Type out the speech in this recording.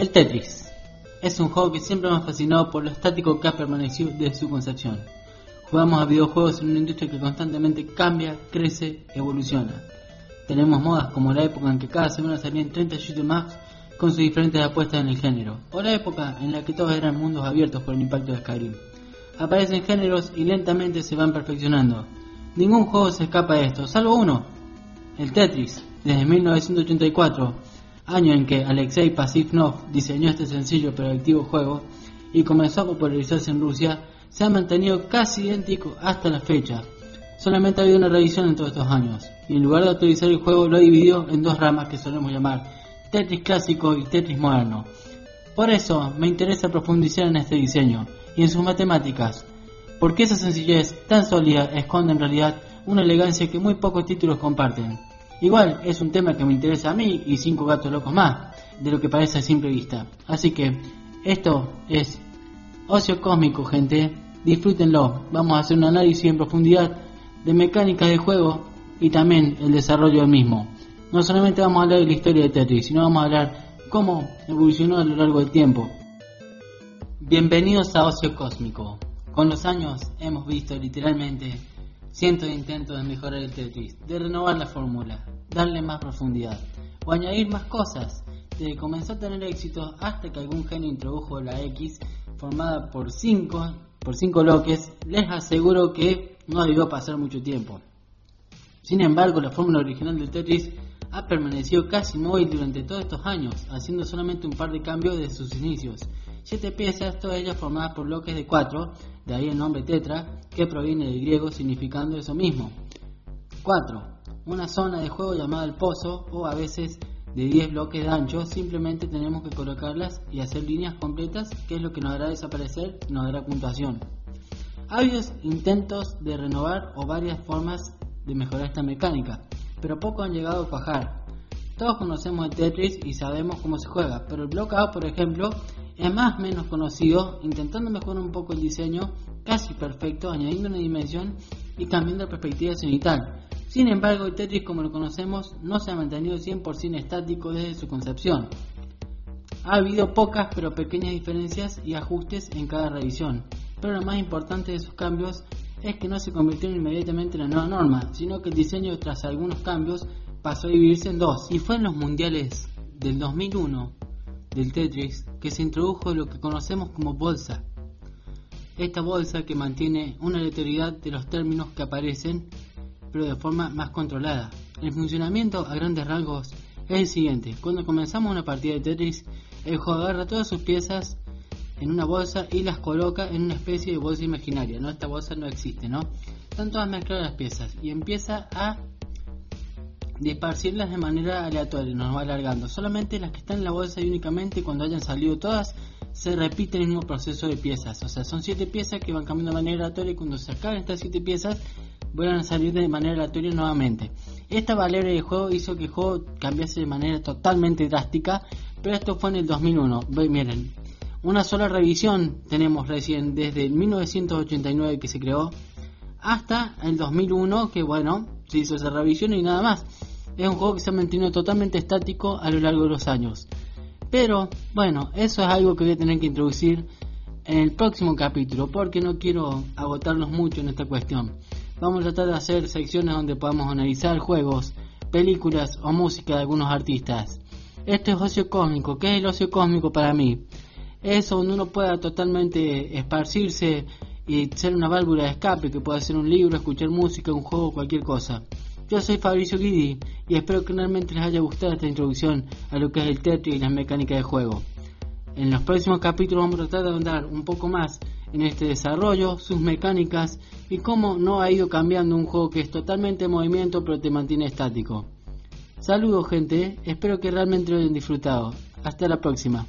El Tetris es un juego que siempre me ha fascinado por lo estático que ha permanecido desde su concepción. Jugamos a videojuegos en una industria que constantemente cambia, crece, evoluciona. Tenemos modas como la época en que cada semana salían 30 shoot maps con sus diferentes apuestas en el género, o la época en la que todos eran mundos abiertos por el impacto de Skyrim. Aparecen géneros y lentamente se van perfeccionando. Ningún juego se escapa de esto, salvo uno, el Tetris, desde 1984, año en que Alexei Pasivnov diseñó este sencillo pero adictivo juego y comenzó a popularizarse en Rusia, se ha mantenido casi idéntico hasta la fecha. Solamente ha habido una revisión en todos estos años, y en lugar de actualizar el juego lo ha dividido en dos ramas que solemos llamar Tetris clásico y Tetris moderno. Por eso me interesa profundizar en este diseño y en sus matemáticas, porque esa sencillez tan sólida esconde en realidad una elegancia que muy pocos títulos comparten. Igual es un tema que me interesa a mí y cinco gatos locos más, de lo que parece a simple vista. Así que esto es Ocio Cósmico, gente. Disfrútenlo. Vamos a hacer un análisis en profundidad de mecánicas de juego y también el desarrollo del mismo. No solamente vamos a hablar de la historia de Tetris, sino vamos a hablar cómo evolucionó a lo largo del tiempo. Bienvenidos a Ocio Cósmico. Con los años hemos visto literalmente cientos de intentos de mejorar el Tetris, de renovar la fórmula, darle más profundidad o añadir más cosas. Que comenzó a tener éxito hasta que algún genio introdujo la X formada por 5 por cinco bloques, les aseguro que no debió pasar mucho tiempo. Sin embargo, la fórmula original del Tetris ha permanecido casi móvil durante todos estos años, haciendo solamente un par de cambios desde sus inicios. Siete piezas, todas ellas formadas por bloques de cuatro, de ahí el nombre tetra, que proviene del griego significando eso mismo. 4. Una zona de juego llamada el pozo, o a veces de 10 bloques de ancho, simplemente tenemos que colocarlas y hacer líneas completas, que es lo que nos hará desaparecer y nos dará puntuación. Ha habido intentos de renovar o varias formas de mejorar esta mecánica, pero pocos han llegado a cuajar. Todos conocemos el Tetris y sabemos cómo se juega, pero el Blockout, por ejemplo, es más menos conocido, intentando mejorar un poco el diseño, casi perfecto, añadiendo una dimensión y cambiando la perspectiva cenital. Sin embargo, el Tetris como lo conocemos no se ha mantenido 100% estático desde su concepción. Ha habido pocas pero pequeñas diferencias y ajustes en cada revisión, pero lo más importante de esos cambios es que no se convirtieron inmediatamente en la nueva norma, sino que el diseño tras algunos cambios pasó a dividirse en dos. Y fue en los mundiales del 2001 del Tetris que se introdujo lo que conocemos como bolsa. Esta bolsa que mantiene una aleatoriedad de los términos que aparecen, pero de forma más controlada. El funcionamiento a grandes rasgos es el siguiente. Cuando comenzamos una partida de Tetris, el jugador agarra todas sus piezas en una bolsa y las coloca en una especie de bolsa imaginaria. ¿no? Esta bolsa no existe, ¿no? Están todas mezcladas las piezas y empieza a disparcirlas de manera aleatoria, nos va alargando. Solamente las que están en la bolsa y únicamente cuando hayan salido todas se repite el mismo proceso de piezas. O sea, son siete piezas que van cambiando de manera aleatoria y cuando se acaben estas siete piezas vuelvan a salir de manera aleatoria nuevamente. Esta valera de juego hizo que el juego cambiase de manera totalmente drástica, pero esto fue en el 2001. Miren, una sola revisión tenemos recién desde 1989 que se creó hasta el 2001 que bueno, se hizo esa revisión y nada más es un juego que se ha mantenido totalmente estático a lo largo de los años. Pero bueno, eso es algo que voy a tener que introducir en el próximo capítulo porque no quiero agotarnos mucho en esta cuestión. Vamos a tratar de hacer secciones donde podamos analizar juegos, películas o música de algunos artistas. Esto es ocio cósmico. ¿Qué es el ocio cósmico para mí? Es donde uno pueda totalmente esparcirse y ser una válvula de escape, que pueda ser un libro, escuchar música, un juego, cualquier cosa. Yo soy Fabricio Guidi y espero que realmente les haya gustado esta introducción a lo que es el Tetris y las mecánicas de juego. En los próximos capítulos vamos a tratar de andar un poco más en este desarrollo, sus mecánicas y cómo no ha ido cambiando un juego que es totalmente en movimiento pero te mantiene estático. Saludos gente, espero que realmente lo hayan disfrutado. Hasta la próxima.